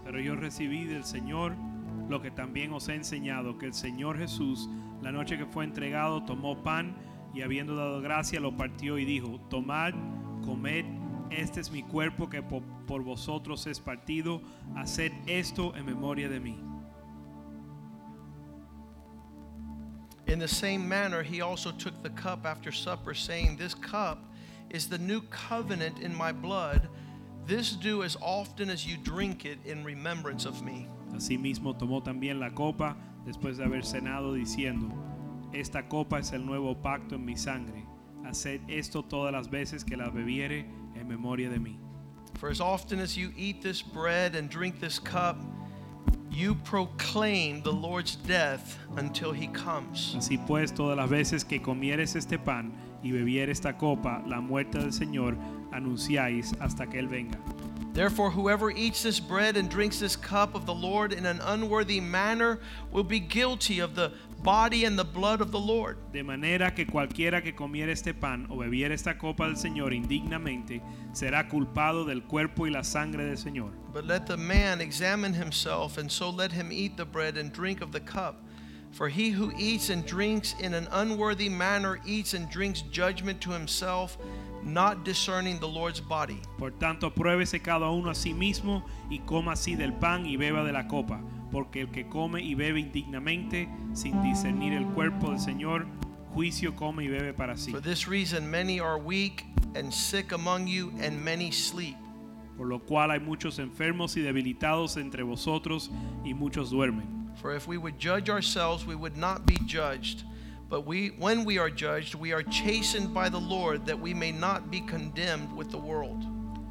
pero yo recibí del Señor lo que también os he enseñado, que el Señor Jesús, la noche que fue entregado, tomó pan y habiendo dado gracia, lo partió y dijo, tomad, comed, este es mi cuerpo que po- por vosotros es partido, haced esto en memoria de mí. In the same manner, he also took the cup after supper, saying, This cup is the new covenant in my blood. This do as often as you drink it in remembrance of me. Asimismo tomó también la copa después de haber cenado, diciendo, Esta copa es el nuevo pacto en mi sangre. Haced esto todas las veces que la bebiere en memoria de mí. For as often as you eat this bread and drink this cup, you proclaim the Lord's death until he comes. Así pues, todas las veces que comieres este pan y bebieres esta copa, la muerte del Señor anunciáis hasta que Él venga. Therefore, whoever eats this bread and drinks this cup of the Lord in an unworthy manner will be guilty of the body and the blood of the Lord. De manera que cualquiera que comiera este pan o bebiera esta copa del Señor indignamente será culpado del cuerpo y la sangre del Señor. But let the man examine himself, and so let him eat the bread and drink of the cup. For he who eats and drinks in an unworthy manner eats and drinks judgment to himself, not discerning the Lord's body. Por tanto, pruébese cada uno a sí mismo y coma así del pan y beba de la copa, porque el que come y bebe indignamente, sin discernir el cuerpo del Señor, juicio come y bebe para sí. For this reason, many are weak and sick among you, and many sleep. Por lo cual hay muchos enfermos y debilitados entre vosotros y muchos duermen. For if we would judge ourselves, we would not be judged. But we, when we are judged, we are chastened by the Lord, that we may not be condemned with the world.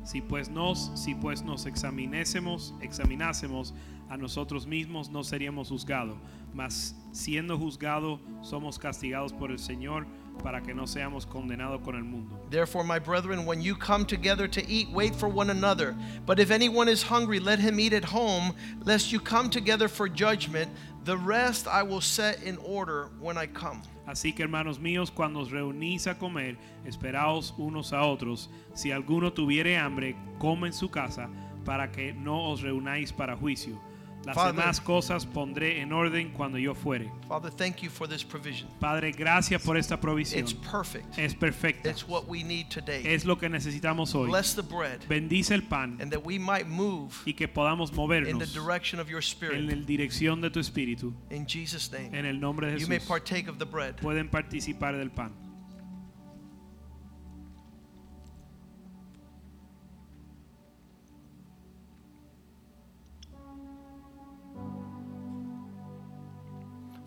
Si pues nos, si pues nos examinésemos, examinásemos a nosotros mismos, no seríamos juzgados. Mas siendo juzgados, somos castigados por el Señor para que no seamos condenados con el mundo. Therefore, my brethren, when you come together to eat, wait for one another. But if anyone is hungry, let him eat at home, lest you come together for judgment. The rest I will set in order when I come. Así que hermanos míos, cuando os reunís a comer, esperaos unos a otros. Si alguno tuviere hambre, come en su casa, para que no os reunáis para juicio. Las Father- demás cosas pondré en orden cuando yo fuere. Father, thank you for this provision. Padre, gracias por esta provisión. It's perfect. Es perfecta. It's what we need today. Es lo que necesitamos hoy. Bless the bread, Bendice el pan and that we might move y que podamos in the movernos direction of your en Spirit. la dirección de tu espíritu. In Jesus' name. En el nombre de You may Jesús. partake of the bread. Pueden participar del pan.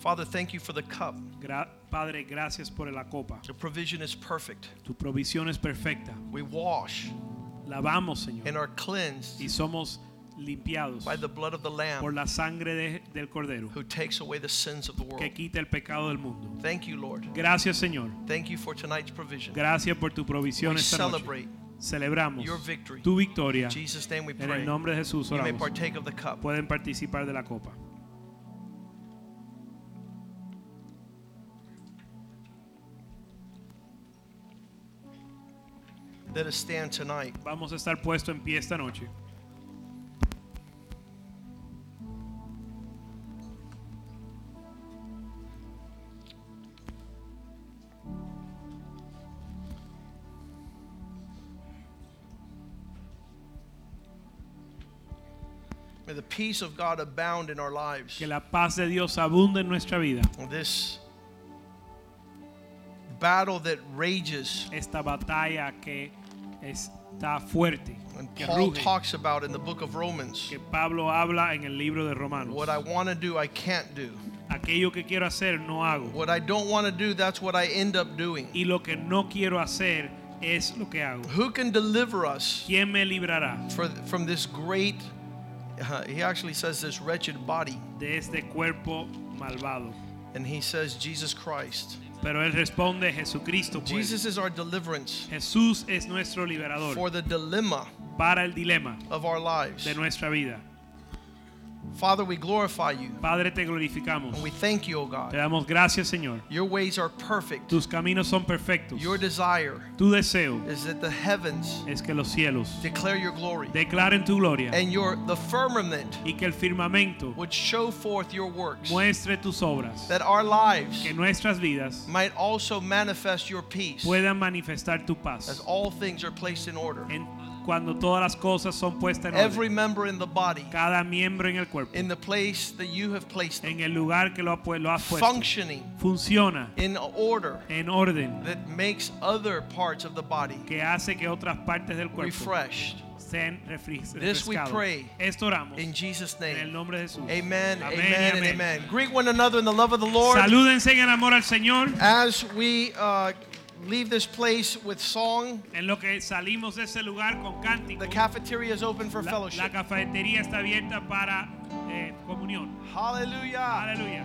Father, thank you for the cup. Gra- Padre, gracias por la copa. The provision is perfect. Tu provisión es perfecta. We wash Lavamos, and Señor, are cleansed y somos limpiados by the blood of the por la sangre de- del Cordero who takes away the sins of the world. que quita el pecado del mundo. Thank you, Lord. Gracias, Señor. Thank you for tonight's provision. Gracias por tu provisión We esta noche. Celebramos your victory. tu victoria. In Jesus' name we En el nombre de Jesús You may oramos. partake of the cup. Pueden participar de la copa. Let us stand tonight. Vamos a estar puesto en pie esta noche. May the peace of God abound in our lives. Que la paz de Dios abunde en nuestra vida. This battle that rages Esta batalla que está fuerte, and que Paul ruge, talks about in the book of Romans. que Pablo habla en el libro de Romanos. What I want to do, I can't do. Aquello que quiero hacer no hago. What I don't want to do, that's what I end up doing. Y lo que no quiero hacer es lo que hago. Who can deliver us ¿Quién me librará for, from this great, uh, he actually says this wretched body? de este cuerpo malvado. And he says, Jesus Christ. Pero él responde, Jesucristo puede. Jesus is our deliverance Jesús es nuestro liberador for the dilemma para el dilema of our lives. de nuestra vida. Father, we glorify you Padre, te glorificamos. and we thank you, O Te God. damos gracias, Señor. Your ways are perfect. Tus caminos son perfectos. Your desire Tu deseo is that the heavens es que los cielos declare your glory declaren tu gloria and your the firmament y que el firmamento would show forth your works muestre tus obras. that our lives Que nuestras vidas might also manifest your peace puedan manifestar tu as all things are placed in order. En- cuando todas las cosas son puestas en Every orden. member in the body Cada miembro en el cuerpo. in the place that you have placed them, En el lugar que lo, lo has puesto. functioning Funciona in order en orden that makes other parts of the body que hace que otras partes del cuerpo refreshed. This we pray Esto oramos In Jesus' en el name. nombre de Jesús. Amen, amen, and amén. amen. Greet one another in the love of the Lord. Salúdense en el amor al Señor. As we uh, leave this place with song, En lo que salimos de ese lugar con cántico. the cafeteria is open for La, la fellowship. cafetería está abierta para eh, comunión. Hallelujah. Aleluya.